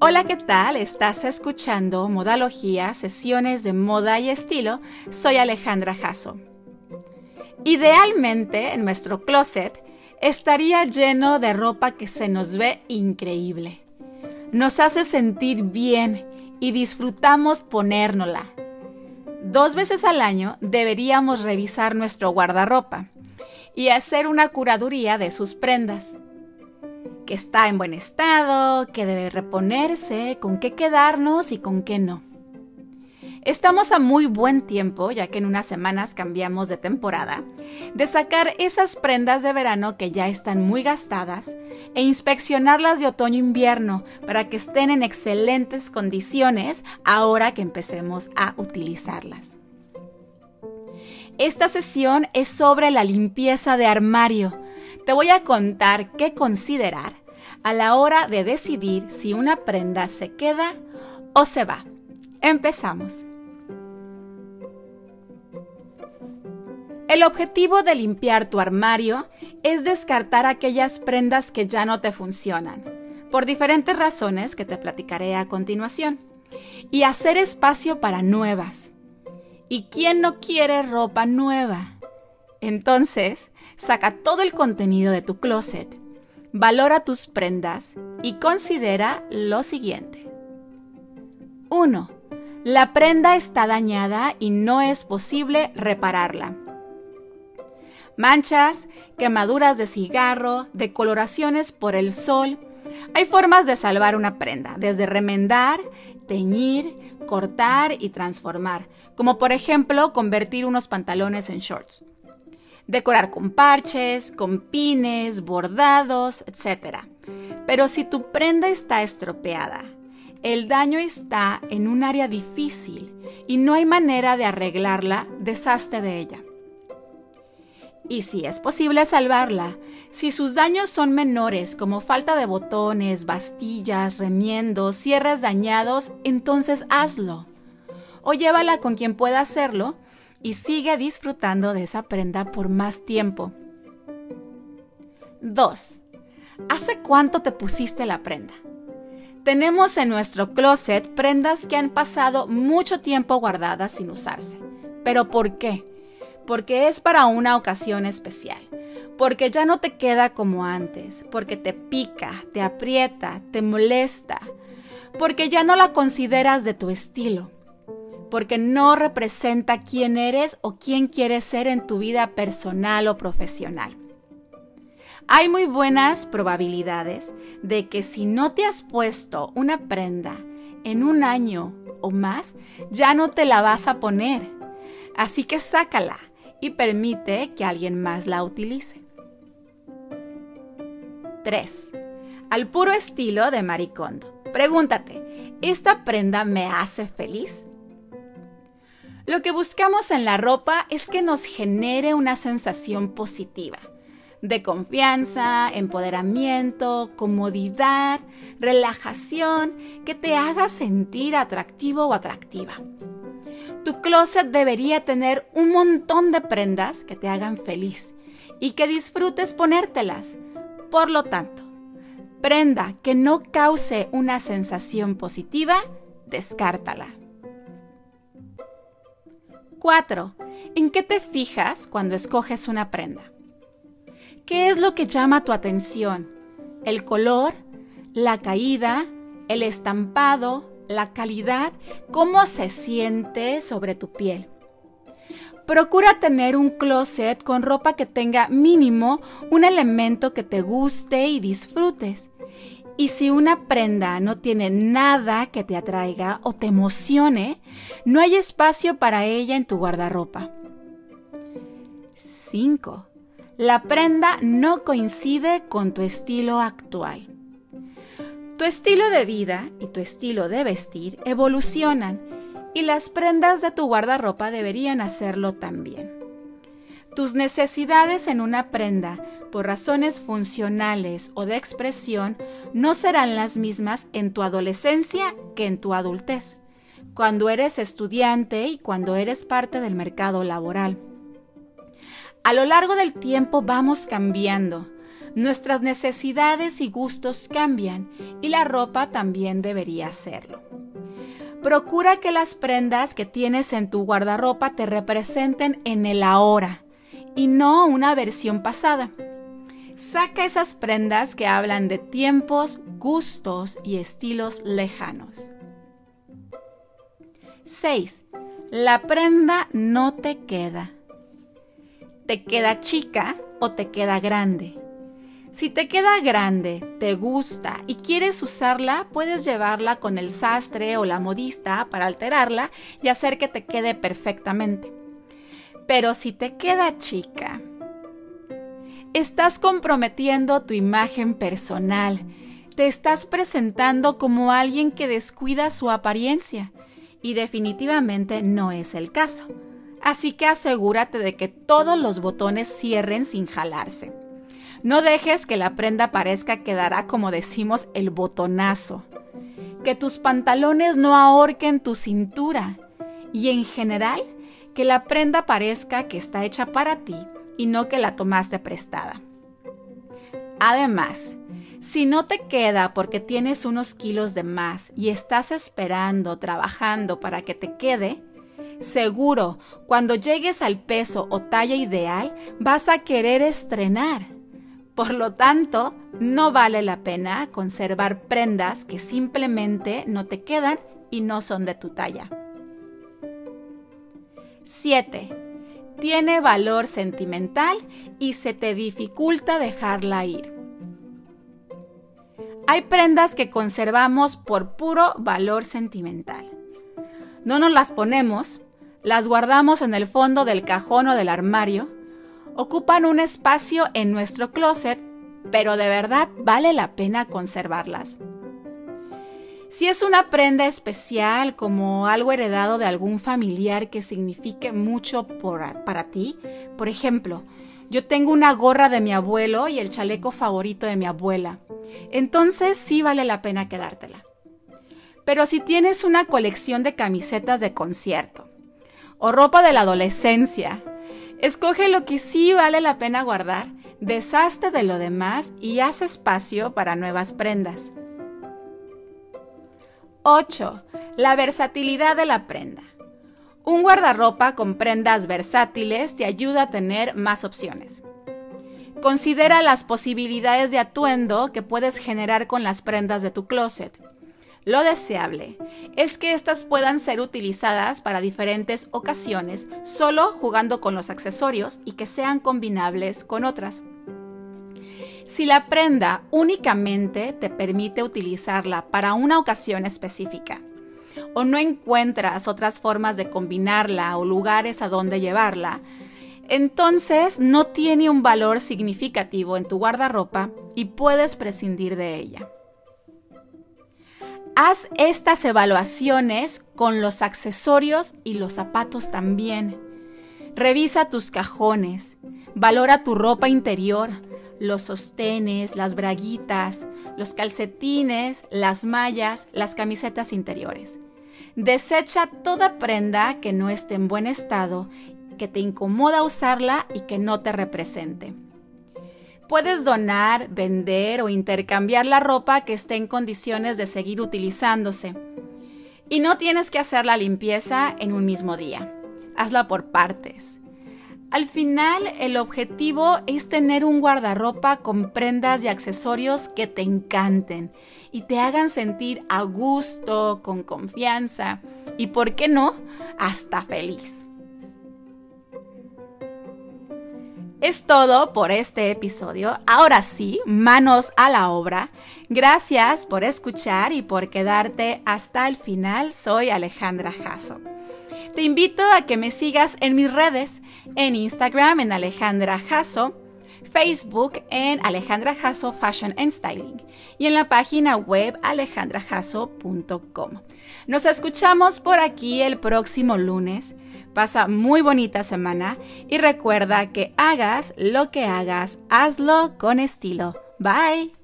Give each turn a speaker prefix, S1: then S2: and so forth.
S1: Hola, ¿qué tal? Estás escuchando Modalogía, sesiones de moda y estilo. Soy Alejandra Jasso. Idealmente, en nuestro closet estaría lleno de ropa que se nos ve increíble. Nos hace sentir bien y disfrutamos ponérnosla. Dos veces al año deberíamos revisar nuestro guardarropa y hacer una curaduría de sus prendas. Que está en buen estado, que debe reponerse, con qué quedarnos y con qué no. Estamos a muy buen tiempo, ya que en unas semanas cambiamos de temporada, de sacar esas prendas de verano que ya están muy gastadas e inspeccionarlas de otoño-invierno para que estén en excelentes condiciones ahora que empecemos a utilizarlas. Esta sesión es sobre la limpieza de armario. Te voy a contar qué considerar a la hora de decidir si una prenda se queda o se va. Empezamos. El objetivo de limpiar tu armario es descartar aquellas prendas que ya no te funcionan, por diferentes razones que te platicaré a continuación, y hacer espacio para nuevas. ¿Y quién no quiere ropa nueva? Entonces, saca todo el contenido de tu closet, valora tus prendas y considera lo siguiente. 1. La prenda está dañada y no es posible repararla manchas, quemaduras de cigarro, decoloraciones por el sol. Hay formas de salvar una prenda, desde remendar, teñir, cortar y transformar, como por ejemplo convertir unos pantalones en shorts. Decorar con parches, con pines, bordados, etc. Pero si tu prenda está estropeada, el daño está en un área difícil y no hay manera de arreglarla, deshazte de ella y si es posible salvarla, si sus daños son menores como falta de botones, bastillas, remiendos, cierres dañados, entonces hazlo. O llévala con quien pueda hacerlo y sigue disfrutando de esa prenda por más tiempo. 2. ¿Hace cuánto te pusiste la prenda? Tenemos en nuestro closet prendas que han pasado mucho tiempo guardadas sin usarse. ¿Pero por qué? porque es para una ocasión especial, porque ya no te queda como antes, porque te pica, te aprieta, te molesta, porque ya no la consideras de tu estilo, porque no representa quién eres o quién quieres ser en tu vida personal o profesional. Hay muy buenas probabilidades de que si no te has puesto una prenda en un año o más, ya no te la vas a poner. Así que sácala y permite que alguien más la utilice. 3. Al puro estilo de Maricondo. Pregúntate, ¿esta prenda me hace feliz? Lo que buscamos en la ropa es que nos genere una sensación positiva, de confianza, empoderamiento, comodidad, relajación, que te haga sentir atractivo o atractiva. Tu closet debería tener un montón de prendas que te hagan feliz y que disfrutes ponértelas. Por lo tanto, prenda que no cause una sensación positiva, descártala. 4. ¿En qué te fijas cuando escoges una prenda? ¿Qué es lo que llama tu atención? ¿El color? ¿La caída? ¿El estampado? la calidad, cómo se siente sobre tu piel. Procura tener un closet con ropa que tenga mínimo un elemento que te guste y disfrutes. Y si una prenda no tiene nada que te atraiga o te emocione, no hay espacio para ella en tu guardarropa. 5. La prenda no coincide con tu estilo actual. Tu estilo de vida y tu estilo de vestir evolucionan y las prendas de tu guardarropa deberían hacerlo también. Tus necesidades en una prenda, por razones funcionales o de expresión, no serán las mismas en tu adolescencia que en tu adultez, cuando eres estudiante y cuando eres parte del mercado laboral. A lo largo del tiempo vamos cambiando nuestras necesidades y gustos cambian y la ropa también debería hacerlo. Procura que las prendas que tienes en tu guardarropa te representen en el ahora y no una versión pasada. Saca esas prendas que hablan de tiempos, gustos y estilos lejanos. 6. La prenda no te queda. ¿Te queda chica o te queda grande? Si te queda grande, te gusta y quieres usarla, puedes llevarla con el sastre o la modista para alterarla y hacer que te quede perfectamente. Pero si te queda chica, estás comprometiendo tu imagen personal, te estás presentando como alguien que descuida su apariencia y definitivamente no es el caso. Así que asegúrate de que todos los botones cierren sin jalarse. No dejes que la prenda parezca que dará, como decimos, el botonazo. Que tus pantalones no ahorquen tu cintura. Y en general, que la prenda parezca que está hecha para ti y no que la tomaste prestada. Además, si no te queda porque tienes unos kilos de más y estás esperando, trabajando para que te quede, seguro, cuando llegues al peso o talla ideal, vas a querer estrenar. Por lo tanto, no vale la pena conservar prendas que simplemente no te quedan y no son de tu talla. 7. Tiene valor sentimental y se te dificulta dejarla ir. Hay prendas que conservamos por puro valor sentimental. No nos las ponemos, las guardamos en el fondo del cajón o del armario, ocupan un espacio en nuestro closet, pero de verdad vale la pena conservarlas. Si es una prenda especial, como algo heredado de algún familiar que signifique mucho para ti, por ejemplo, yo tengo una gorra de mi abuelo y el chaleco favorito de mi abuela. Entonces sí vale la pena quedártela. Pero si tienes una colección de camisetas de concierto o ropa de la adolescencia, escoge lo que sí vale la pena guardar, deshazte de lo demás y haz espacio para nuevas prendas. 8. La versatilidad de la prenda. Un guardarropa con prendas versátiles te ayuda a tener más opciones. Considera las posibilidades de atuendo que puedes generar con las prendas de tu closet. Lo deseable es que éstas puedan ser utilizadas para diferentes ocasiones solo jugando con los accesorios y que sean combinables con otras. Si la prenda únicamente te permite utilizarla para una ocasión específica o no encuentras otras formas de combinarla o lugares a donde llevarla, entonces no tiene un valor significativo en tu guardarropa y puedes prescindir de ella. Haz estas evaluaciones con los accesorios y los zapatos también. Revisa tus cajones, valora tu ropa interior, los sostenes, las braguitas, los calcetines, las mallas, las camisetas interiores. Desecha toda prenda que no esté en buen estado, que te incomoda usarla y que no te represente. Puedes donar, vender o intercambiar la ropa que esté en condiciones de seguir utilizándose. Y no tienes que hacer la limpieza en un mismo día. Hazla por partes. Al final, el objetivo es tener un guardarropa con prendas y accesorios que te encanten y te hagan sentir a gusto, con confianza y, ¿por qué no?, hasta feliz. Es todo por este episodio. Ahora sí, manos a la obra. Gracias por escuchar y por quedarte hasta el final. Soy Alejandra Jasso. Te invito a que me sigas en mis redes, en Instagram en Alejandra Jasso, Facebook en Alejandra Jasso Fashion and Styling y en la página web alejandrajasso.com. Nos escuchamos por aquí el próximo lunes. Pasa muy bonita semana y recuerda que hagas lo que hagas, hazlo con estilo. Bye.